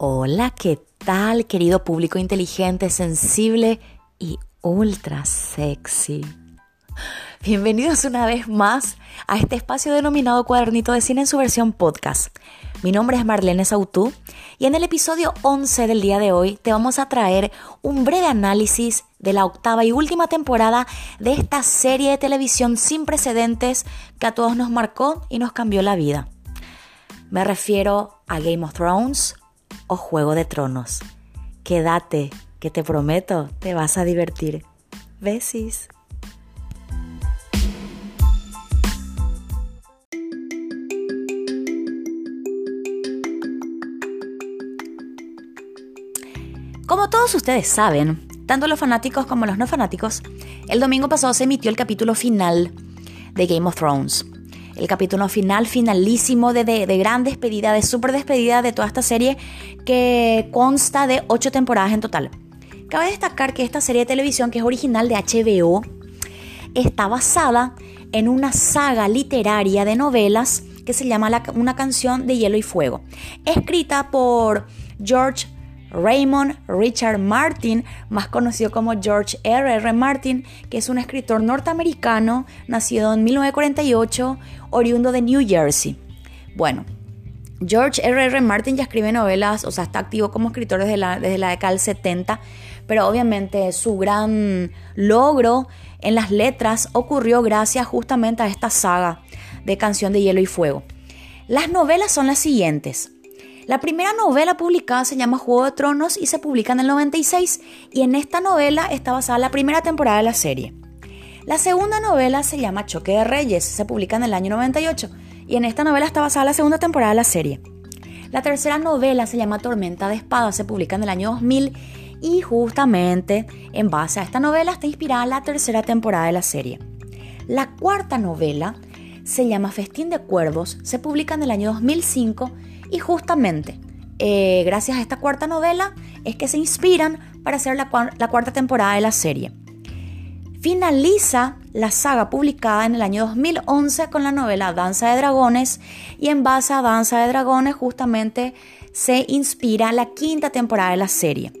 Hola, ¿qué tal, querido público inteligente, sensible y ultra sexy? Bienvenidos una vez más a este espacio denominado Cuadernito de Cine en su versión podcast. Mi nombre es Marlene Sautú y en el episodio 11 del día de hoy te vamos a traer un breve análisis de la octava y última temporada de esta serie de televisión sin precedentes que a todos nos marcó y nos cambió la vida. Me refiero a Game of Thrones, o Juego de Tronos. Quédate, que te prometo, te vas a divertir. Besis. Como todos ustedes saben, tanto los fanáticos como los no fanáticos, el domingo pasado se emitió el capítulo final de Game of Thrones el capítulo final, finalísimo, de, de, gran despedida, de súper despedida de toda esta serie que consta de ocho temporadas en total. Cabe destacar que esta serie de televisión, que es original de HBO, está basada en una saga literaria de novelas que se llama Una canción de hielo y fuego, escrita por George Raymond Richard Martin, más conocido como George R. R. Martin, que es un escritor norteamericano nacido en 1948, oriundo de New Jersey. Bueno, George R. R. Martin ya escribe novelas, o sea, está activo como escritor desde la, desde la década del 70, pero obviamente su gran logro en las letras ocurrió gracias justamente a esta saga de Canción de Hielo y Fuego. Las novelas son las siguientes. La primera novela publicada se llama Juego de Tronos y se publica en el 96 y en esta novela está basada la primera temporada de la serie. La segunda novela se llama Choque de Reyes, se publica en el año 98 y en esta novela está basada la segunda temporada de la serie. La tercera novela se llama Tormenta de Espadas, se publica en el año 2000 y justamente en base a esta novela está inspirada la tercera temporada de la serie. La cuarta novela se llama Festín de Cuervos, se publica en el año 2005 y justamente, eh, gracias a esta cuarta novela, es que se inspiran para hacer la, la cuarta temporada de la serie. Finaliza la saga publicada en el año 2011 con la novela Danza de Dragones y en base a Danza de Dragones justamente se inspira la quinta temporada de la serie.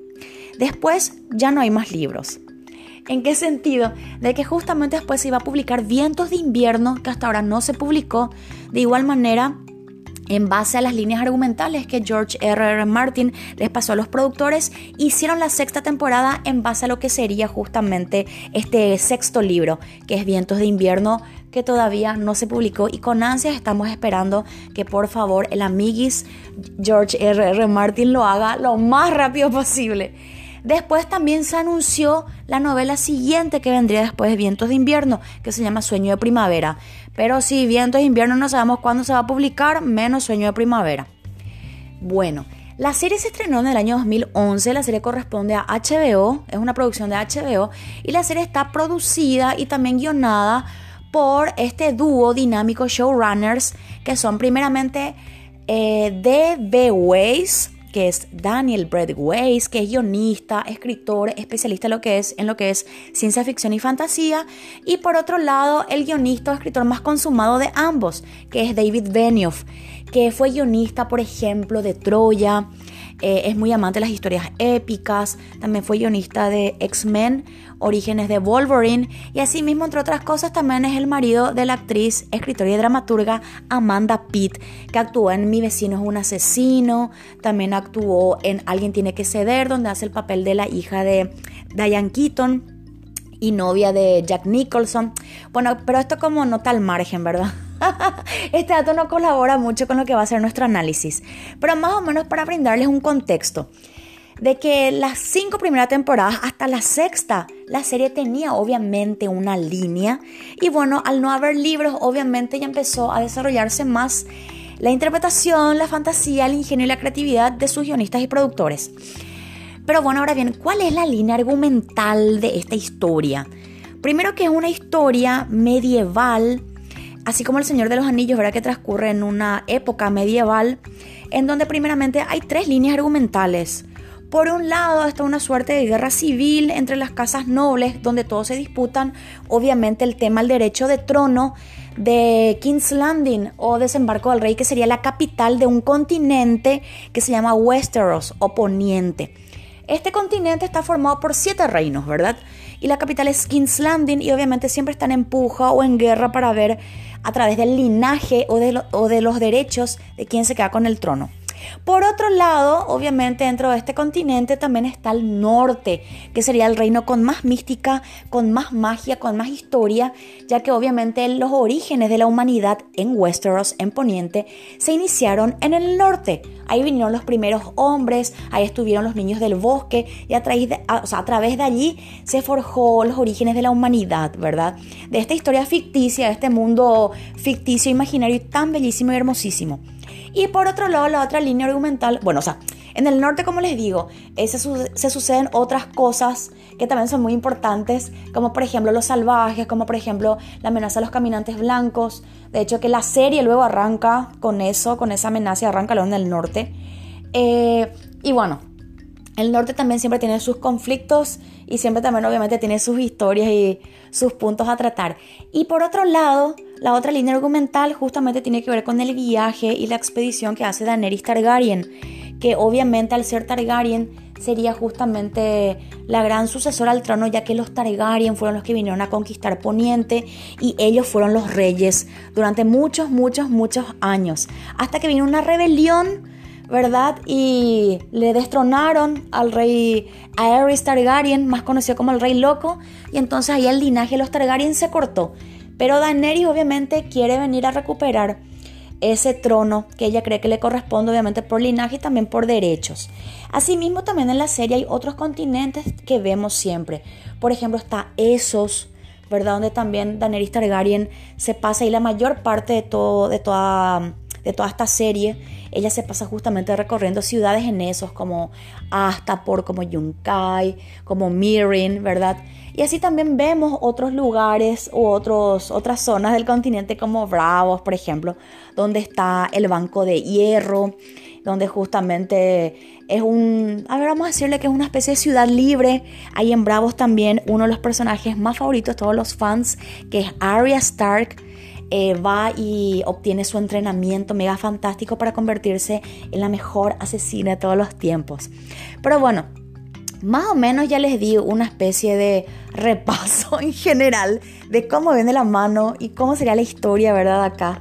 Después ya no hay más libros. ¿En qué sentido? De que justamente después se iba a publicar Vientos de invierno, que hasta ahora no se publicó. De igual manera, en base a las líneas argumentales que George R. R. Martin les pasó a los productores, hicieron la sexta temporada en base a lo que sería justamente este sexto libro, que es Vientos de invierno, que todavía no se publicó y con ansias estamos esperando que por favor el amiguis George R. R. Martin lo haga lo más rápido posible. Después también se anunció la novela siguiente que vendría después de Vientos de Invierno, que se llama Sueño de Primavera. Pero si Vientos de Invierno no sabemos cuándo se va a publicar, menos Sueño de Primavera. Bueno, la serie se estrenó en el año 2011, la serie corresponde a HBO, es una producción de HBO, y la serie está producida y también guionada por este dúo dinámico showrunners que son primeramente eh, D.B. Weiss, que es Daniel Weiss, que es guionista, escritor, especialista en lo que es, en lo que es ciencia ficción y fantasía, y por otro lado el guionista o escritor más consumado de ambos, que es David Benioff, que fue guionista, por ejemplo, de Troya, eh, es muy amante de las historias épicas, también fue guionista de X-Men, Orígenes de Wolverine y asimismo, entre otras cosas, también es el marido de la actriz, escritora y dramaturga Amanda Pitt, que actuó en Mi vecino es un asesino, también actuó en Alguien tiene que ceder, donde hace el papel de la hija de Diane Keaton y novia de Jack Nicholson. Bueno, pero esto como nota al margen, ¿verdad? este dato no colabora mucho con lo que va a ser nuestro análisis, pero más o menos para brindarles un contexto de que las cinco primeras temporadas hasta la sexta la serie tenía obviamente una línea y bueno, al no haber libros obviamente ya empezó a desarrollarse más la interpretación, la fantasía, el ingenio y la creatividad de sus guionistas y productores. Pero bueno, ahora bien, ¿cuál es la línea argumental de esta historia? Primero que es una historia medieval, así como El Señor de los Anillos, ¿verdad? Que transcurre en una época medieval, en donde primeramente hay tres líneas argumentales. Por un lado está una suerte de guerra civil entre las casas nobles, donde todos se disputan, obviamente, el tema del derecho de trono de King's Landing o Desembarco del Rey, que sería la capital de un continente que se llama Westeros o Poniente. Este continente está formado por siete reinos, ¿verdad? Y la capital es King's Landing y obviamente siempre están en puja o en guerra para ver a través del linaje o de, o de los derechos de quién se queda con el trono. Por otro lado, obviamente dentro de este continente también está el norte, que sería el reino con más mística, con más magia, con más historia, ya que obviamente los orígenes de la humanidad en Westeros, en Poniente, se iniciaron en el norte. Ahí vinieron los primeros hombres, ahí estuvieron los niños del bosque y a través de, allí se forjó los orígenes de la humanidad, ¿verdad? De esta historia ficticia, de este mundo ficticio, imaginario y tan bellísimo y hermosísimo. Y por otro lado, la otra línea argumental, bueno, o sea, en el norte, como les digo, se, se, suceden otras cosas que también son muy importantes, como por ejemplo los salvajes, como por ejemplo la amenaza a los caminantes blancos. De hecho, que la serie luego arranca con eso, con esa amenaza y arranca luego en el norte. Eh, y bueno, el norte también siempre tiene sus conflictos y siempre también obviamente tiene sus historias y sus puntos a tratar. Y por otro lado, la otra línea argumental justamente tiene que ver con el viaje y la expedición que hace Daenerys Targaryen, que obviamente al ser Targaryen sería justamente la gran sucesora al trono, ya que los Targaryen fueron los que vinieron a conquistar Poniente y ellos fueron los reyes durante muchos, muchos, muchos años, hasta que vino una rebelión ¿verdad? Y le destronaron al rey Aerys Targaryen, más conocido como el rey loco, y entonces ahí el linaje de los Targaryen se cortó. Pero Daenerys obviamente quiere venir a recuperar ese trono que ella cree que le corresponde obviamente por linaje y también por derechos. Asimismo también en la serie hay otros continentes que vemos siempre. Por ejemplo está Esos, ¿verdad? Donde también Daenerys Targaryen se pasa ahí la mayor parte de, todo, de toda de toda esta serie, ella se pasa justamente recorriendo ciudades en esos como Astapor, como Yunkai, como Mirin, ¿verdad? Y así también vemos otros lugares u otros, otras zonas del continente como Bravos, por ejemplo, donde está el Banco de Hierro, donde justamente es un, a ver, vamos a decirle que es una especie de ciudad libre. Hay en Bravos también uno de los personajes más favoritos de todos los fans, que es Arya Stark eh, va y obtiene su entrenamiento mega fantástico para convertirse en la mejor asesina de todos los tiempos. Pero bueno, más o menos ya les di una especie de repaso en general de cómo viene la mano y cómo sería la historia, ¿verdad? Acá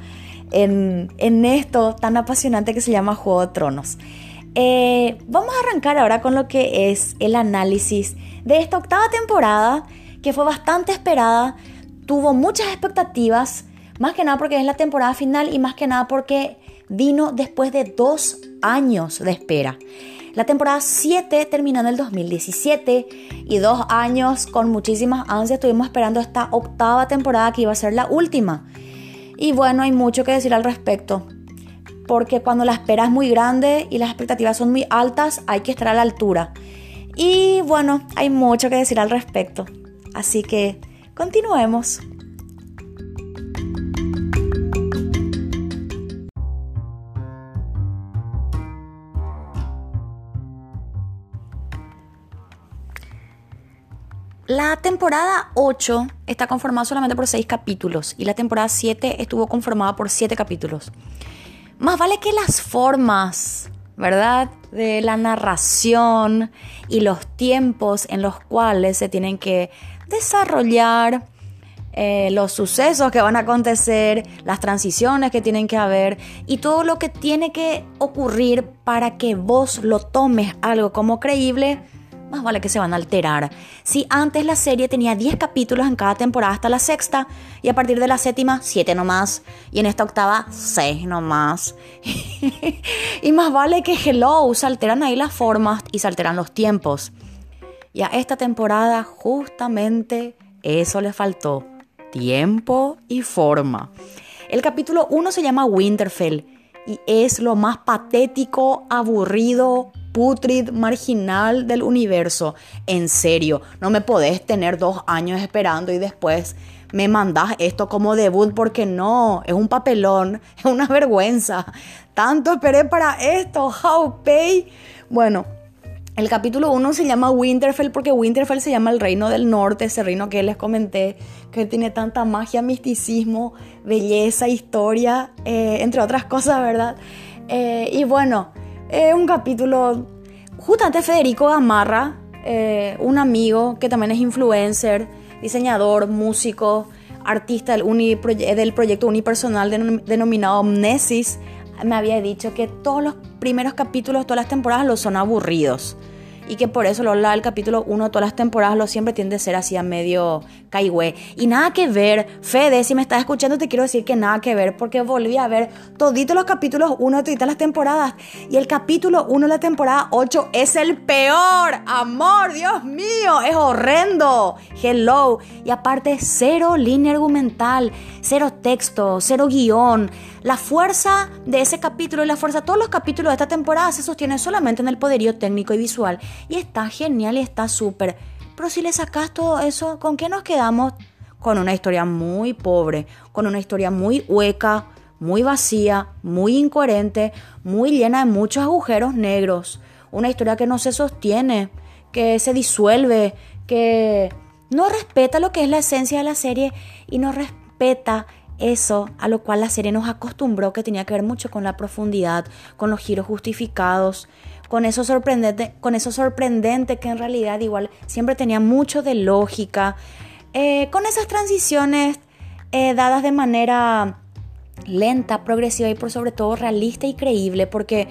en, esto tan apasionante que se llama Juego de Tronos. Eh, vamos a arrancar ahora con lo que es el análisis de esta octava temporada que fue bastante esperada, tuvo muchas expectativas más que nada porque es la temporada final y más que nada porque vino después de dos años de espera. La temporada 7 terminó en el 2017 y dos años con muchísimas ansias estuvimos esperando esta octava temporada que iba a ser la última. Y bueno, hay mucho que decir al respecto. Porque cuando la espera es muy grande y las expectativas son muy altas, hay que estar a la altura. Y bueno, hay mucho que decir al respecto. Así que continuemos. La temporada 8 está conformada solamente por 6 capítulos y la temporada 7 estuvo conformada por 7 capítulos. Más vale que las formas, ¿verdad? De la narración y los tiempos en los cuales se tienen que desarrollar eh, los sucesos que van a acontecer, las transiciones que tienen que haber y todo lo que tiene que ocurrir para que vos lo tomes algo como creíble más vale que se van a alterar. Si antes la serie tenía 10 capítulos en cada temporada hasta la sexta, y a partir de la séptima, 7 nomás, y en esta octava, 6 nomás. y más vale que Hello, se alteran ahí las formas y se alteran los tiempos. Y a esta temporada justamente eso le faltó, tiempo y forma. El capítulo 1 se llama Winterfell y es lo más patético, aburrido, putrid marginal del universo. En serio, no me podés tener dos años esperando y después me mandás esto como debut porque no, es un papelón, es una vergüenza. Tanto esperé para esto, how pay. Bueno, El capítulo 1 se llama Winterfell porque Winterfell se llama el reino del norte, ese reino que les comenté, que tiene tanta magia, misticismo, belleza, historia, eh, entre otras cosas, ¿verdad? Eh, y bueno, es un capítulo, justamente Federico Gamarra, eh, un amigo que también es influencer, diseñador, músico, artista del, del proyecto unipersonal denominado Omnesis, me había dicho que todos los primeros capítulos, todas las temporadas, lo son aburridos y que por eso lo habla del capítulo 1 todas las temporadas lo siempre tiende a ser así a medio caigüe. Y nada que ver, Fede, si me estás escuchando te quiero decir que nada que ver porque volví a ver toditos los capítulos 1 de todas las temporadas y el capítulo 1 de la temporada 8 es el peor, amor, Dios mío, es horrendo. Hello. Y aparte cero línea argumental, cero texto, cero guion. La fuerza de ese capítulo y la fuerza de todos los capítulos de esta temporada se sostienen solamente en el poderío técnico y visual y está genial y está súper. Pero si le sacas todo eso, ¿con qué nos quedamos? Con una historia muy pobre, con una historia muy hueca, muy vacía, muy incoherente, muy llena de muchos agujeros negros. Una historia que no se sostiene, que se disuelve, que no respeta lo que es la esencia de la serie y no respeta eso a lo cual la serie nos acostumbró que tenía que ver mucho con la profundidad, con los giros justificados, con eso sorprendente, con eso sorprendente que en realidad igual siempre tenía mucho de lógica, eh, con esas transiciones eh, dadas de manera lenta, progresiva y por sobre todo realista y creíble, porque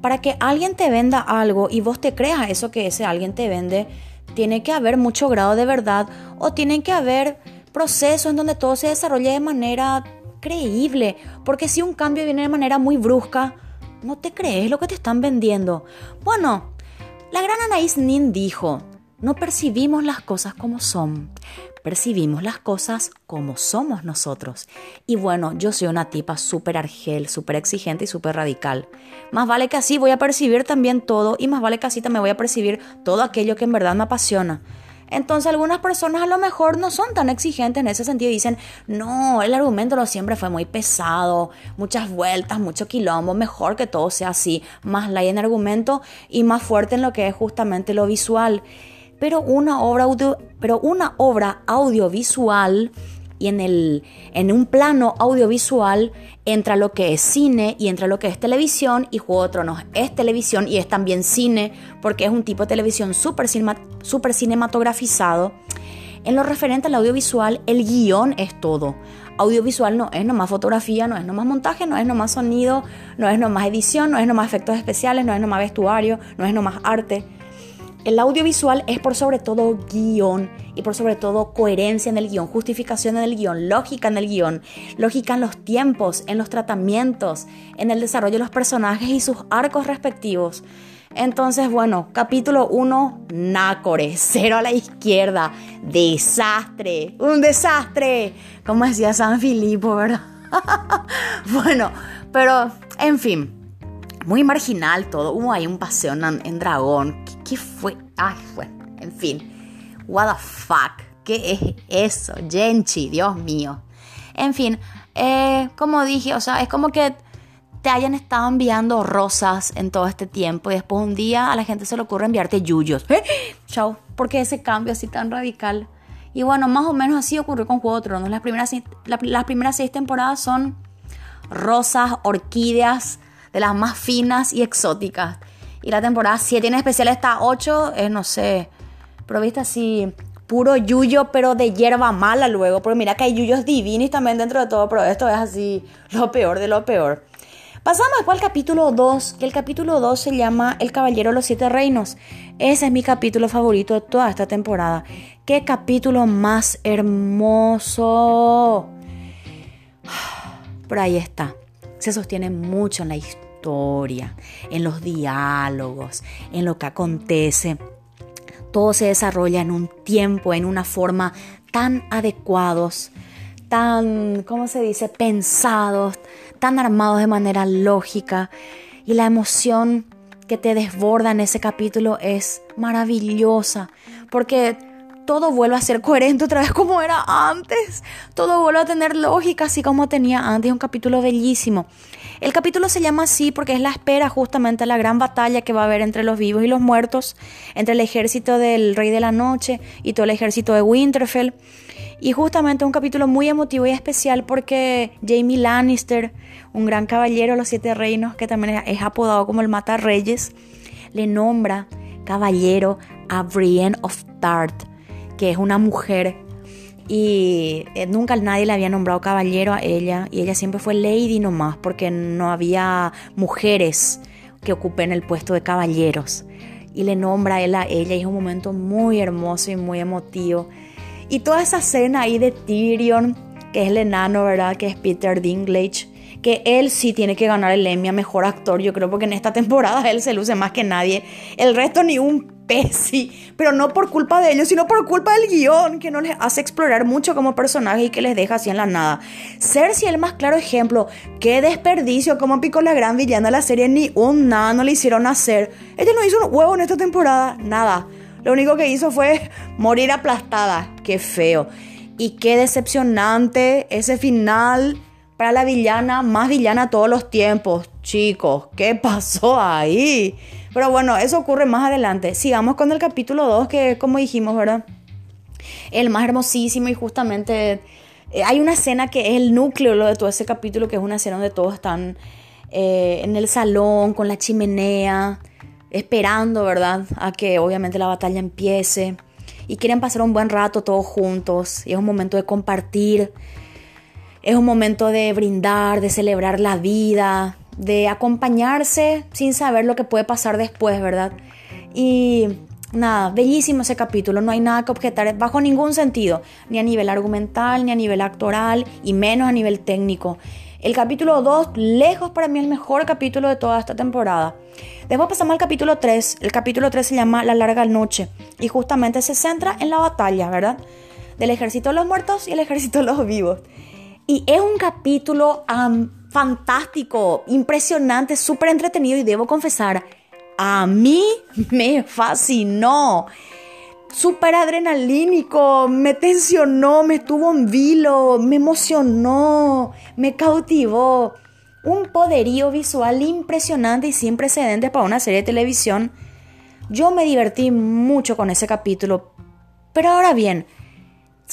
para que alguien te venda algo y vos te creas eso que ese alguien te vende, tiene que haber mucho grado de verdad o tiene que haber procesos en donde todo se desarrolle de manera creíble, porque si un cambio viene de manera muy brusca, no te crees lo que te están vendiendo. Bueno, la gran Anaís Nin dijo, no percibimos las cosas como son, percibimos las cosas como somos nosotros. Y bueno, yo soy una tipa súper argel, súper exigente y súper radical. Más vale que así voy a percibir también todo y más vale que así también voy a percibir todo aquello que en verdad me apasiona. Entonces algunas personas a lo mejor no son tan exigentes en ese sentido y dicen, no, el argumento lo siempre fue muy pesado, muchas vueltas, mucho quilombo, mejor que todo sea así, más ley en argumento y más fuerte en lo que es justamente lo visual. Pero una obra, audio, pero una obra audiovisual y en, el, en un plano audiovisual entra lo que es cine y entra lo que es televisión y Juego de Tronos es televisión y es también cine porque es un tipo de televisión súper super cinematografizado. En lo referente al audiovisual, el guion es todo. Audiovisual no es nomás fotografía, no es nomás montaje, no es nomás sonido, no es nomás edición, no es nomás efectos especiales, no es nomás vestuario, no es nomás arte. El audiovisual es por sobre todo guion y por sobre todo coherencia en el guion, justificación en el guion, lógica en el guion, lógica en los tiempos, en los tratamientos, en el desarrollo de los personajes y sus arcos respectivos. Entonces, bueno, capítulo 1, Nácore, cero a la izquierda, desastre, un desastre, como decía San Filipo, ¿verdad? bueno, pero en fin, muy marginal todo. Hubo ahí un paseo en, dragón. ¿Qué, fue? Ay, fue. En fin. What the fuck. ¿Qué es eso? Genchi, Dios mío. En fin, eh, como dije, o sea, es como que te hayan estado enviando rosas en todo este tiempo y después un día a la gente se le ocurre enviarte yuyos. ¿Eh? Chao. ¿Por qué ese cambio así tan radical? Y bueno, más o menos así ocurrió con Juego de Tronos. Las primeras, las primeras seis temporadas son rosas, orquídeas, de las más finas y exóticas. Y la temporada 7 en especial está 8, es no sé, pero viste así, puro yuyo, pero de hierba mala luego. Porque mira que hay yuyos divinos también dentro de todo, pero esto es así lo peor de lo peor. Pasamos al capítulo 2, que el capítulo 2 se llama El Caballero de los Siete Reinos. Ese es mi capítulo favorito de toda esta temporada. ¡Qué capítulo más hermoso! Por ahí está. Se sostiene mucho en la historia en los diálogos, en lo que acontece. Todo se desarrolla en un tiempo, en una forma tan adecuados, tan, ¿cómo se dice?, pensados, tan armados de manera lógica. Y la emoción que te desborda en ese capítulo es maravillosa, porque todo vuelve a ser coherente otra vez como era antes. Todo vuelve a tener lógica así como tenía antes. Es un capítulo bellísimo. El capítulo se llama así porque es la espera justamente a la gran batalla que va a haber entre los vivos y los muertos, entre el ejército del Rey de la Noche y todo el ejército de Winterfell. Y justamente un capítulo muy emotivo y especial porque Jamie Lannister, un gran caballero de los siete reinos que también es apodado como el Mata Reyes, le nombra caballero a Brienne of Tart que es una mujer y eh, nunca nadie le había nombrado caballero a ella y ella siempre fue lady nomás porque no había mujeres que ocupen el puesto de caballeros. Y le nombra él a ella y es un momento muy hermoso y muy emotivo. Y toda esa escena ahí de Tyrion que es el enano verdad que es Peter Dinklage que él sí tiene que ganar el Emmy a mejor actor yo creo porque en esta temporada él se luce más que nadie. El resto ni un Pero no por culpa de ellos, sino por culpa del guion, que no les hace explorar mucho como personaje y que les deja así en la nada. Cersei, el más claro ejemplo, qué desperdicio, como picó la gran villana de la serie, ni un nada no le hicieron hacer. Ella no hizo un huevo en esta temporada, nada. Lo único que hizo fue morir aplastada, qué feo. Y qué decepcionante ese final para la villana, más villana todos los tiempos. Chicos, ¿qué pasó ahí? Pero bueno, eso ocurre más adelante. Sigamos con el capítulo 2, que como dijimos, ¿verdad? El más hermosísimo y justamente eh, hay una escena que es el núcleo de todo ese capítulo, que es una escena donde todos están eh, en el salón con la chimenea, esperando, ¿verdad? A que obviamente la batalla empiece. Y quieren pasar un buen rato todos juntos. Y es un momento de compartir. Es un momento de brindar, de celebrar la vida, de acompañarse sin saber lo que puede pasar después, ¿verdad? Y nada, bellísimo ese capítulo, no hay nada que objetar bajo ningún sentido, ni a nivel argumental, ni a nivel actoral, y menos a nivel técnico. El capítulo 2, lejos para mí el mejor capítulo de toda esta temporada. Después pasamos al capítulo 3. El capítulo 3 se llama La larga noche y justamente se centra en la batalla, ¿verdad? Del ejército de los muertos y el ejército de los vivos. Y es un capítulo fantástico, impresionante, súper entretenido y debo confesar, a mí me fascinó. Súper adrenalínico, me tensionó, me estuvo en vilo, me emocionó, me cautivó. Un poderío visual impresionante y sin precedentes para una serie de televisión. Yo me divertí mucho con ese capítulo. Pero ahora bien,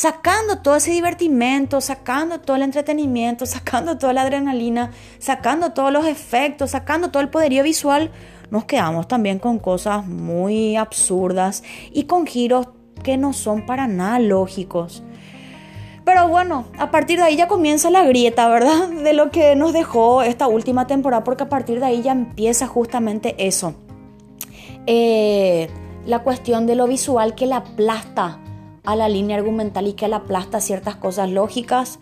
sacando todo ese divertimento, sacando todo el entretenimiento, sacando toda la adrenalina, sacando todos los efectos, sacando todo el poderío visual, nos quedamos también con cosas muy absurdas y con giros que no son para nada lógicos. Pero bueno, a partir de ahí ya comienza la grieta, ¿verdad? De lo que nos dejó esta última temporada, porque a partir de ahí ya empieza justamente eso. Eh, la cuestión de lo visual que la aplasta a la línea argumental y que la aplasta ciertas cosas lógicas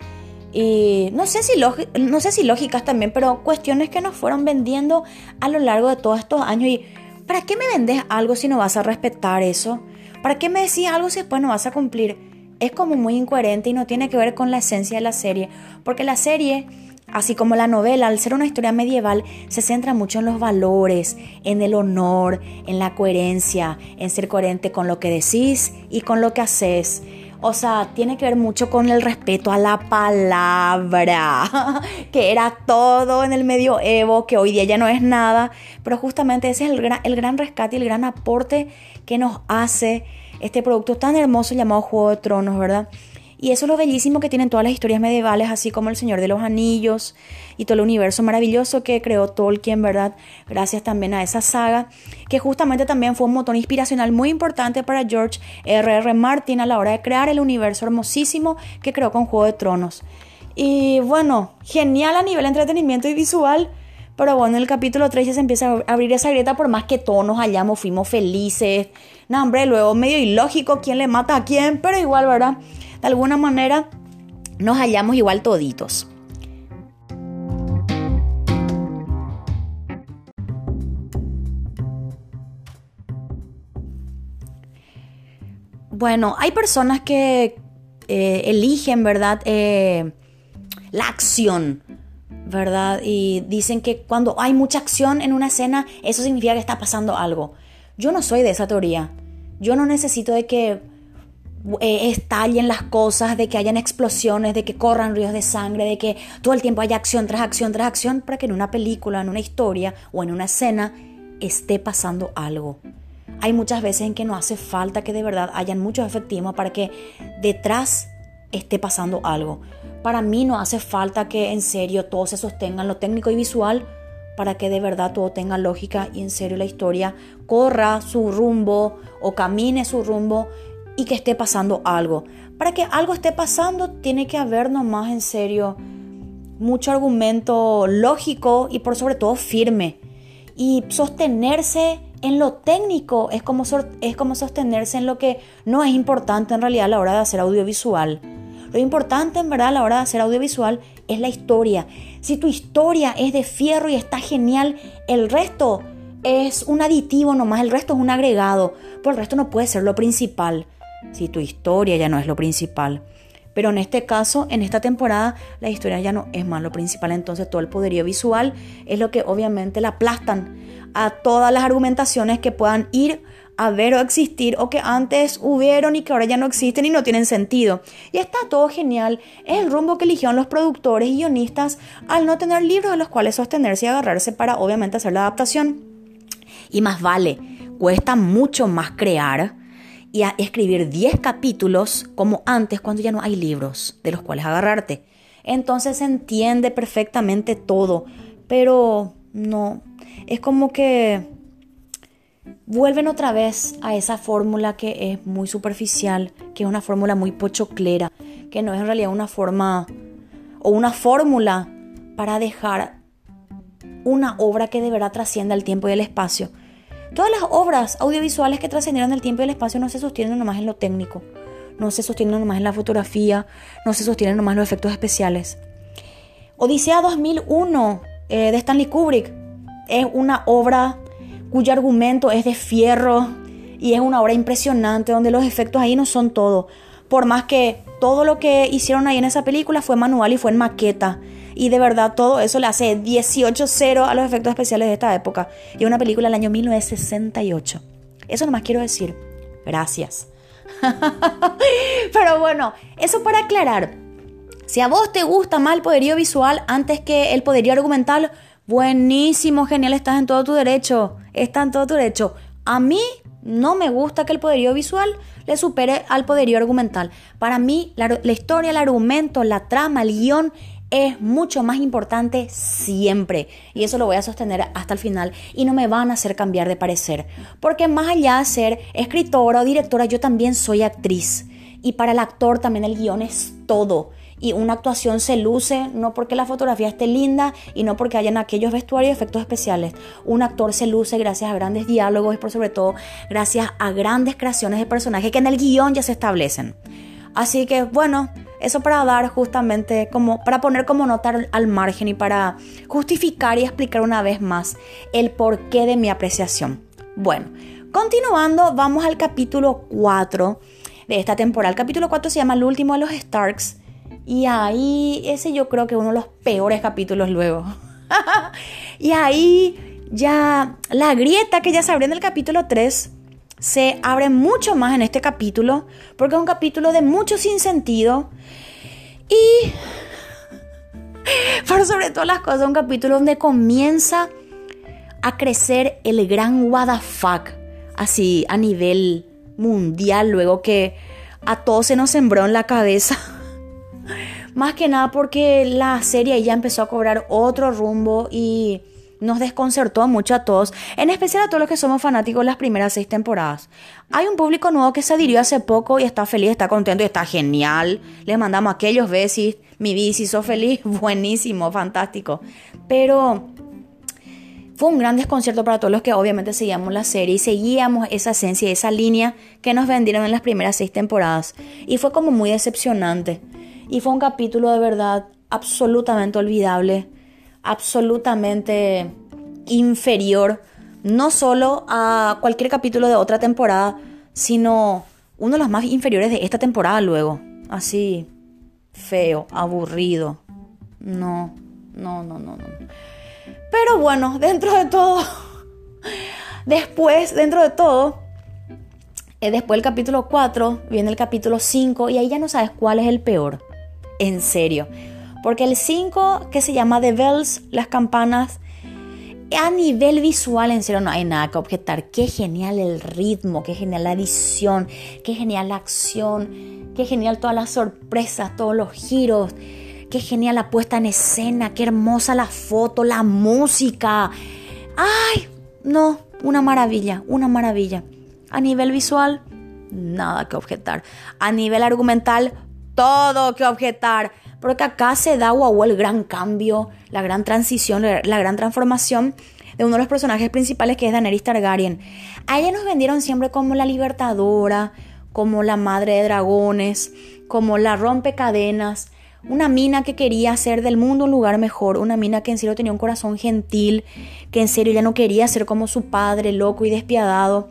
y no sé, si no sé si lógicas también, pero cuestiones que nos fueron vendiendo a lo largo de todos estos años. ¿Y para qué me vendes algo si no vas a respetar eso? ¿Para qué me decís algo si después no vas a cumplir? Es como muy incoherente y no tiene que ver con la esencia de la serie, porque la serie Así como la novela, al ser una historia medieval, se centra mucho en los valores, en el honor, en la coherencia, en ser coherente con lo que decís y con lo que haces. O sea, tiene que ver mucho con el respeto a la palabra, que era todo en el medioevo, que hoy día ya no es nada, pero justamente ese es el gran, el gran rescate y el gran aporte que nos hace este producto tan hermoso llamado Juego de Tronos, ¿verdad? Y eso es lo bellísimo que tienen todas las historias medievales, así como El Señor de los Anillos y todo el universo maravilloso que creó Tolkien, ¿verdad? Gracias también a esa saga, que justamente también fue un motor inspiracional muy importante para George R.R. R. Martin a la hora de crear el universo hermosísimo que creó con Juego de Tronos. Y bueno, genial a nivel de entretenimiento y visual. Pero bueno, en el capítulo 3 ya se empieza a abrir esa grieta, por más que todos nos hallamos, fuimos felices. No, hombre, luego medio ilógico quién le mata a quién, pero igual, ¿verdad? De alguna manera nos hallamos igual toditos. Bueno, hay personas que eh, eligen, ¿verdad? Eh, la acción, ¿verdad? Y dicen que cuando hay mucha acción en una escena, eso significa que está pasando algo. Yo no soy de esa teoría. Yo no necesito de que eh, estallen las cosas, de que hayan explosiones, de que corran ríos de sangre, de que todo el tiempo haya acción tras acción tras acción, para que en una película, en una historia o en una escena esté pasando algo. Hay muchas veces en que no hace falta que de verdad hayan muchos efectivos para que detrás esté pasando algo. Para mí no hace falta que en serio todo se sostenga en lo técnico y visual para que de verdad todo tenga lógica y en serio la historia corra su rumbo o camine su rumbo y que esté pasando algo. Para que algo esté pasando tiene que haber nomás en serio mucho argumento lógico y por sobre todo firme. Y sostenerse en lo técnico es como, es como sostenerse en lo que no es importante en realidad a la hora de hacer audiovisual. Lo importante en verdad a la hora de hacer audiovisual es la historia. Si tu historia es de fierro y está genial, el resto es un aditivo nomás, el resto es un agregado, por el resto no puede ser lo principal si tu historia ya no es lo principal. Pero en este caso, en esta temporada, la historia ya no es más lo principal, entonces todo el poderío visual es lo que obviamente la aplastan a todas las argumentaciones que puedan ir a ver o existir o que antes hubieron y que ahora ya no existen y no tienen sentido. Y está todo genial, es el rumbo que eligieron los productores y guionistas al no tener libros a los cuales sostenerse y agarrarse para obviamente hacer la adaptación. Y más vale, cuesta mucho más crear y a escribir 10 capítulos como antes cuando ya no hay libros de los cuales agarrarte. Entonces se entiende perfectamente todo, pero no, es como que vuelven otra vez a esa fórmula que es muy superficial, que es una fórmula muy pochoclera, que no es en realidad una forma o una fórmula para dejar una obra que de verdad trascienda el tiempo y el espacio. Todas las obras audiovisuales que trascendieron el tiempo y el espacio no se sostienen nomás en lo técnico, no se sostienen nomás en la fotografía, no se sostienen nomás en los efectos especiales. Odisea 2001 eh, de Stanley Kubrick es una obra cuyo argumento es de fierro y es una obra impresionante donde los efectos ahí no son todo. Por más que todo lo que hicieron ahí en esa película fue manual y fue en maqueta. Y de verdad todo eso le hace 18-0 a los efectos especiales de esta época. Y una película del año 1968. Eso nomás quiero decir. Gracias. Pero bueno, eso para aclarar. Si a vos te gusta más el poderío visual antes que el poderío argumental, buenísimo, genial, estás en todo tu derecho. Está en todo tu derecho. A mí no me gusta que el poderío visual le supere al poderío argumental. Para mí, la, la historia, el argumento, la trama, el guion es mucho más importante siempre. Y eso lo voy a sostener hasta el final y no me van a hacer cambiar de parecer. Porque más allá de ser escritora o directora, yo también soy actriz. Y para el actor también el guion es todo. Y una actuación se luce no porque la fotografía esté linda y no porque hayan aquellos vestuarios y efectos especiales. Un actor se luce gracias a grandes diálogos y por sobre todo gracias a grandes creaciones de personajes que en el guion ya se establecen. Así que bueno, eso para dar justamente como, para poner como nota al margen y para justificar y explicar una vez más el porqué de mi apreciación. Bueno, continuando, vamos al capítulo 4 de esta temporada. El capítulo 4 se llama El último de los Starks. Y ahí, ese yo creo que es uno de los peores capítulos luego. y ahí ya la grieta que ya se abrió en el capítulo 3 se abre mucho más en este capítulo, porque es un capítulo de mucho sinsentido y, pero sobre todas las cosas, un capítulo donde comienza a crecer el gran what the fuck, así a nivel mundial, luego que a todos se nos sembró en la cabeza. Más que nada porque la serie ya empezó a cobrar otro rumbo y nos desconcertó mucho a todos, en especial a todos los que somos fanáticos de las primeras seis temporadas. Hay un público nuevo que se adhirió hace poco y está feliz, está contento y está genial. Les mandamos aquellos besis, mi bici, sos feliz, buenísimo, fantástico. Pero fue un gran desconcierto para todos los que obviamente seguíamos la serie y seguíamos esa esencia, esa línea que nos vendieron en las primeras seis temporadas. Y fue como muy decepcionante. Y fue un capítulo de verdad absolutamente olvidable absolutamente inferior, no solo a cualquier capítulo de otra temporada, sino uno de los más inferiores de esta temporada luego. Así, feo, aburrido. No, no, no, no, no. Pero bueno, dentro de todo, después, dentro de todo, Eh, después del capítulo 4 viene el capítulo 5 y ahí ya no sabes cuál es el peor. En serio. Porque el 5 que se llama The Bells, las campanas, a nivel visual, en serio, no hay nada que objetar. Qué genial el ritmo, qué genial la edición, qué genial la acción, qué genial todas las sorpresas, todos los giros, qué genial la puesta en escena, qué hermosa la foto, la música. ¡Ay! No, una maravilla, una maravilla. A nivel visual, nada que objetar. A nivel argumental, todo que objetar. Porque acá se da el gran cambio, la gran transición, la gran transformación de uno de los personajes principales que es Daenerys Targaryen. A ella nos vendieron siempre como la libertadora, como la madre de dragones, como la rompecadenas, una mina que quería hacer del mundo un lugar mejor, una mina que en serio tenía un corazón gentil, que en serio ya no quería ser como su padre, loco y despiadado.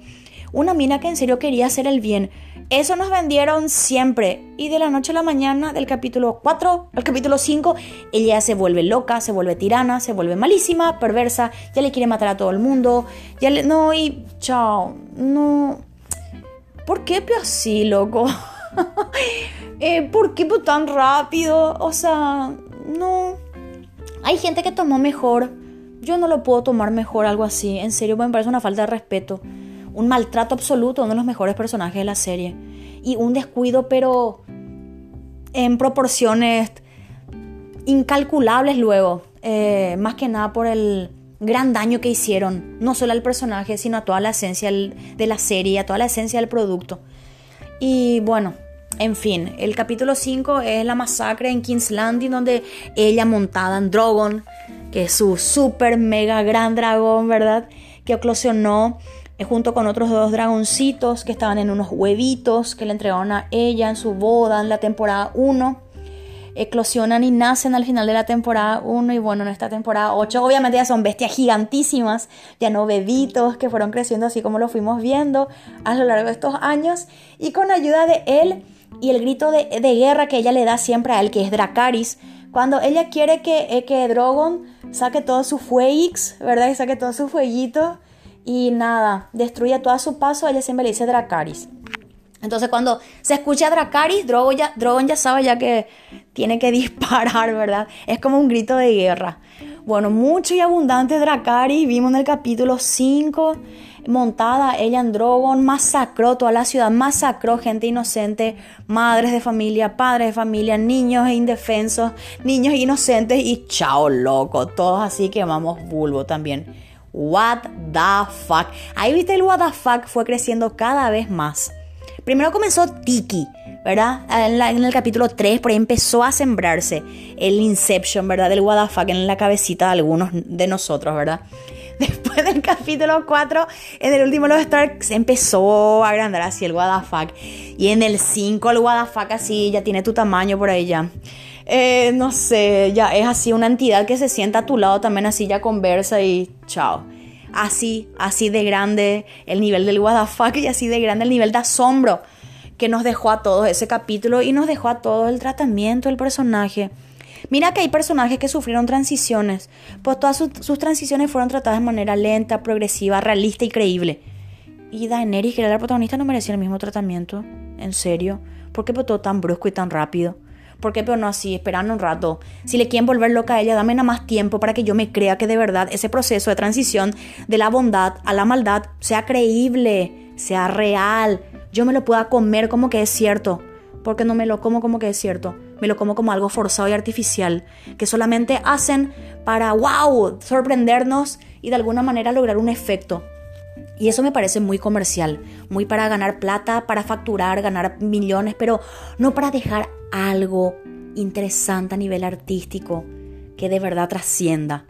Una mina que en serio quería hacer el bien. Eso nos vendieron siempre. Y de la noche a la mañana, del capítulo 4 al capítulo 5, ella se vuelve loca, se vuelve tirana, se vuelve malísima, perversa, ya le quiere matar a todo el mundo. Ya le. No, y. Chao. No. ¿Por qué así, loco? eh, ¿Por qué tan rápido? O sea, no. Hay gente que tomó mejor. Yo no lo puedo tomar mejor, algo así. En serio, me parece una falta de respeto un maltrato absoluto a uno de los mejores personajes de la serie. Y un descuido, pero en proporciones incalculables luego. Eh, más que nada por el gran daño que hicieron, no solo al personaje, sino a toda la esencia de la serie, a toda la esencia del producto. Y bueno, en fin, el capítulo 5 es la masacre en King's donde ella montada en Drogon, que es su super mega gran dragón, ¿verdad? Que eclosionó eh, junto con otros dos dragoncitos que estaban en unos huevitos que le entregaron a ella en su boda en la temporada 1. Eclosionan y nacen al final de la temporada 1 y bueno, en esta temporada 8 obviamente ya son bestias gigantísimas, ya no bebitos que fueron creciendo así como lo fuimos viendo a lo largo de estos años y con ayuda de él y el grito de, guerra que ella le da siempre a él, que es Dracaris, cuando ella quiere que, eh, que Drogon saque todo su fueguix, ¿verdad? Y saque todo su fueguito y nada, destruye todo a su paso, ella siempre le dice Dracaris. Entonces cuando se escucha Dracaris, Drogon ya, sabe ya que tiene que disparar, ¿verdad? Es como un grito de guerra. Bueno, mucho y abundante Dracaris, vimos en el capítulo 5, montada ella en Drogon, masacró toda la ciudad, masacró gente inocente, madres de familia, padres de familia, niños indefensos, niños inocentes y chao loco, todos así que vamos bulbo también. What the fuck. Ahí viste el what the fuck fue creciendo cada vez más. Primero comenzó Tiki, ¿verdad? En, el capítulo 3, por ahí empezó a sembrarse el Inception, ¿verdad? Del what the fuck en la cabecita de algunos de nosotros, ¿verdad? Después del capítulo 4, en el último Los Stark, se empezó a agrandar así el what the fuck. Y en el 5, el what the fuck así, ya tiene tu tamaño por ahí ya. Eh, no sé, ya es así una entidad que se sienta a tu lado también así ya conversa y chao. Así, así de grande el nivel del what y así de grande el nivel de asombro que nos dejó a todos ese capítulo y nos dejó a todo el tratamiento del personaje. Mira que hay personajes que sufrieron transiciones, pues todas sus, transiciones fueron tratadas de manera lenta, progresiva, realista y creíble. Y Daenerys, que era la protagonista, no merecía el mismo tratamiento. En serio. ¿Por qué fue todo tan brusco y tan rápido? ¿Por qué pero no así? Esperando un rato. Si le quieren volver loca a ella, dame nada más tiempo para que yo me crea que de verdad ese proceso de transición de la bondad a la maldad sea creíble, sea real. Yo me lo pueda comer como que es cierto. Porque no me lo como como que es cierto. Me lo como como algo forzado y artificial. Que solamente hacen para, wow, sorprendernos y de alguna manera lograr un efecto. Y eso me parece muy comercial, muy para ganar plata, para facturar, ganar millones, pero no para dejar algo interesante a nivel artístico que de verdad trascienda.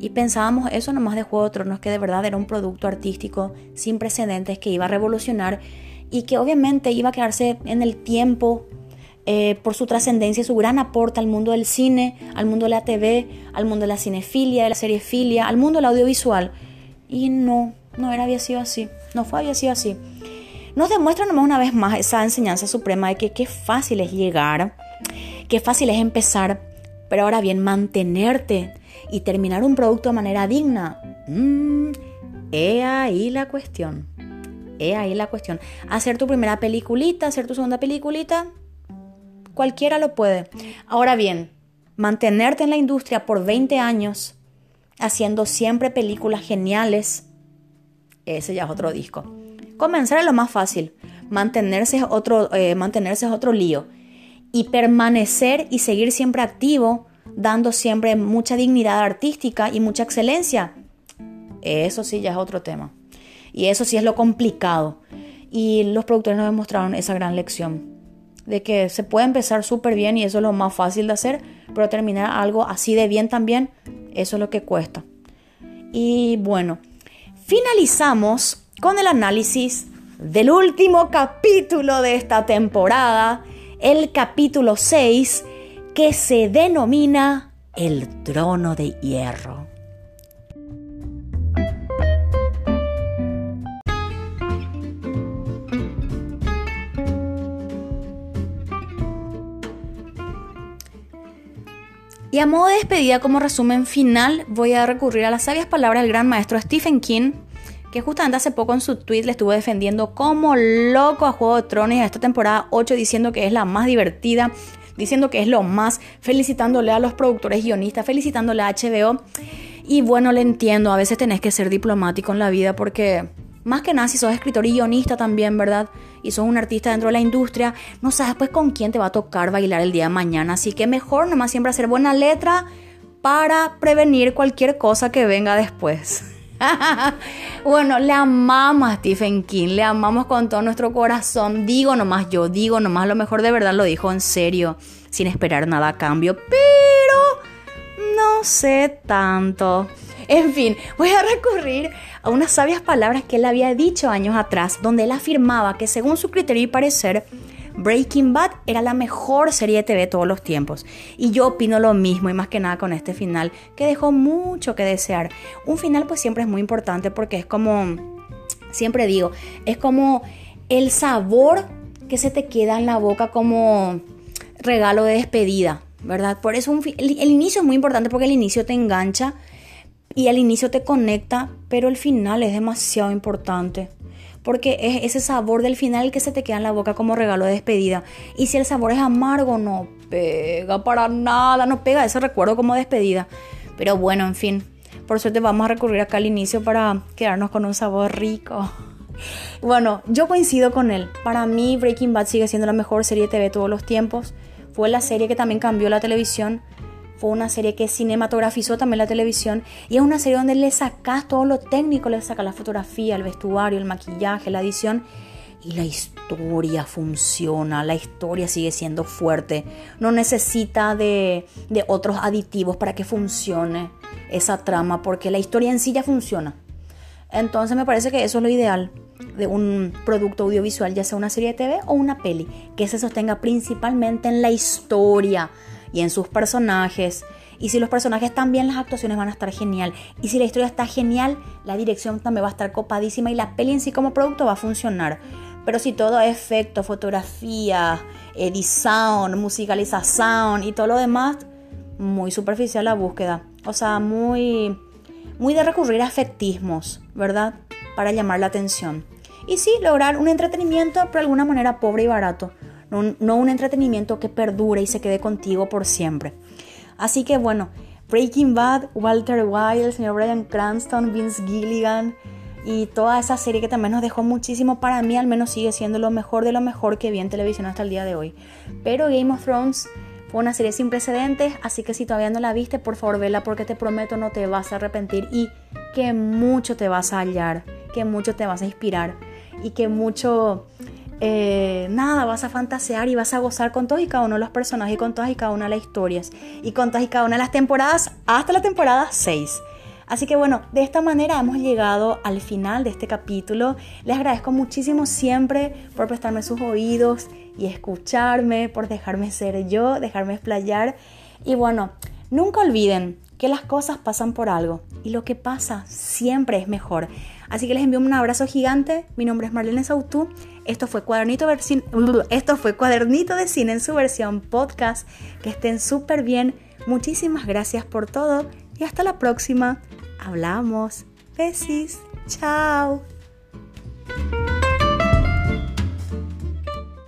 Y pensábamos eso nomás de Juego de Tronos, que de verdad era un producto artístico sin precedentes que iba a revolucionar y que obviamente iba a quedarse en el tiempo eh, por su trascendencia su gran aporte al mundo del cine, al mundo de la TV, al mundo de la cinefilia, de la seriefilia, al mundo del audiovisual. Y no, no era, había sido así, no fue, había sido así. Nos demuestra nomás una vez más esa enseñanza suprema de que qué fácil es llegar, qué fácil es empezar, pero ahora bien, mantenerte y terminar un producto de manera digna. Mmm, he ahí la cuestión. Es ahí la cuestión. Hacer tu primera peliculita, hacer tu segunda peliculita, cualquiera lo puede. Ahora bien, mantenerte en la industria por 20 años, haciendo siempre películas geniales, ese ya es otro disco. Comenzar es lo más fácil, mantenerse es otro, eh, mantenerse otro lío. Y permanecer y seguir siempre activo, dando siempre mucha dignidad artística y mucha excelencia, eso sí ya es otro tema. Y eso sí es lo complicado. Y los productores nos demostraron esa gran lección. De que se puede empezar súper bien y eso es lo más fácil de hacer, pero terminar algo así de bien también, eso es lo que cuesta. Y bueno, finalizamos con el análisis del último capítulo de esta temporada, el capítulo 6, que se denomina El trono de hierro. Y a modo de despedida, como resumen final, voy a recurrir a las sabias palabras del gran maestro Stephen King, que justamente hace poco en su tweet le estuvo defendiendo como loco a Juego de Tronos a esta temporada 8, diciendo que es la más divertida, diciendo que es lo más, felicitándole a los productores guionistas, felicitándole a HBO. Y bueno, le entiendo, a veces tenés que ser diplomático en la vida porque más que nada, si sos escritor y guionista también, ¿verdad? Y sos un artista dentro de la industria, no sabes pues con quién te va a tocar bailar el día de mañana. Así que mejor nomás siempre hacer buena letra para prevenir cualquier cosa que venga después. bueno, le amamos a Stephen King, le amamos con todo nuestro corazón. Digo nomás yo, digo nomás lo mejor de verdad lo dijo en serio, sin esperar nada a cambio, pero no sé tanto. En fin, voy a recurrir a unas sabias palabras que él había dicho años atrás, donde él afirmaba que según su criterio y parecer, Breaking Bad era la mejor serie de TV de todos los tiempos. Y yo opino lo mismo y más que nada con este final, que dejó mucho que desear. Un final pues siempre es muy importante porque es como, siempre digo, es como el sabor que se te queda en la boca como regalo de despedida, ¿verdad? Por eso el inicio es muy importante porque el inicio te engancha y al inicio te conecta, pero el final es demasiado importante. Porque es ese sabor del final que se te queda en la boca como regalo de despedida. Y si el sabor es amargo, no pega para nada, no pega ese recuerdo como despedida. Pero bueno, en fin, por suerte vamos a recurrir acá al inicio para quedarnos con un sabor rico. Bueno, yo coincido con él. Para mí Breaking Bad sigue siendo la mejor serie de TV de todos los tiempos. Fue la serie que también cambió la televisión fue una serie que cinematografizó también la televisión y es una serie donde le sacas todo lo técnico, le sacas la fotografía, el vestuario, el maquillaje, la edición y la historia funciona, la historia sigue siendo fuerte, no necesita de, de otros aditivos para que funcione esa trama porque la historia en sí ya funciona. Entonces me parece que eso es lo ideal de un producto audiovisual, ya sea una serie de TV o una peli, que se sostenga principalmente en la historia, y en sus personajes. Y si los personajes están bien, las actuaciones van a estar genial. Y si la historia está genial, la dirección también va a estar copadísima y la peli en sí como producto va a funcionar. Pero si todo es efecto, fotografía, edición, musicalización y todo lo demás, muy superficial la búsqueda. O sea, muy, muy de recurrir a efectismos, ¿verdad? Para llamar la atención. Y sí, lograr un entretenimiento, pero de alguna manera pobre y barato no, un entretenimiento que perdure y se quede contigo por siempre. Así que bueno, Breaking Bad, Walter White, el señor Brian Cranston, Vince Gilligan y toda esa serie que también nos dejó muchísimo, para mí al menos sigue siendo lo mejor de lo mejor que vi en televisión hasta el día de hoy. Pero Game of Thrones fue una serie sin precedentes, así que si todavía no la viste, por favor vela porque te prometo no te vas a arrepentir y que mucho te vas a hallar, que mucho te vas a inspirar y que mucho eh, nada, vas a fantasear y vas a gozar con todos y cada uno de los personajes con todas y cada una de las historias y con todas y cada una de las temporadas hasta la temporada 6. Así que bueno, de esta manera hemos llegado al final de este capítulo. Les agradezco muchísimo siempre por prestarme sus oídos y escucharme, por dejarme ser yo, dejarme explayar. Y bueno, nunca olviden que las cosas pasan por algo y lo que pasa siempre es mejor. Así que les envío un abrazo gigante. Mi nombre es Marlene Sautú. Esto fue Cuadernito, de Cine en su versión podcast. Que estén súper bien. Muchísimas gracias por todo y hasta la próxima. Hablamos. Besis. Chao.